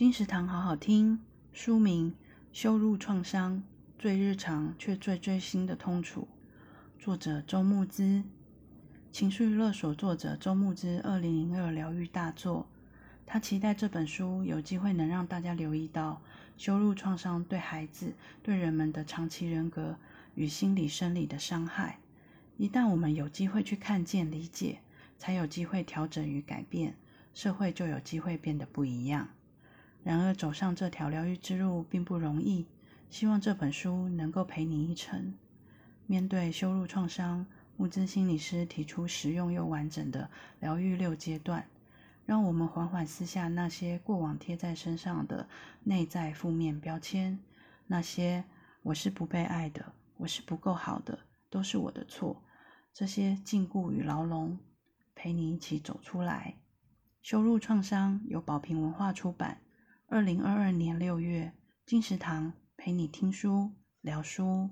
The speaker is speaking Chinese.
金石堂好好听，书名《羞辱创伤：最日常却最锥心的痛楚》，作者周慕之，情绪勒索作者周慕之，二零零二疗愈大作。他期待这本书有机会能让大家留意到羞辱创伤对孩子、对人们的长期人格与心理生理的伤害。一旦我们有机会去看见、理解，才有机会调整与改变，社会就有机会变得不一样。然而，走上这条疗愈之路并不容易。希望这本书能够陪你一程。面对羞辱创伤，慕姿心理师提出实用又完整的疗愈六阶段，让我们缓缓撕下那些过往贴在身上的内在负面标签，那些“我是不被爱的”“我是不够好的”“都是我的错”这些禁锢与牢笼，陪你一起走出来。羞辱创伤由宝瓶文化出版。二零二二年六月，金石堂陪你听书聊书。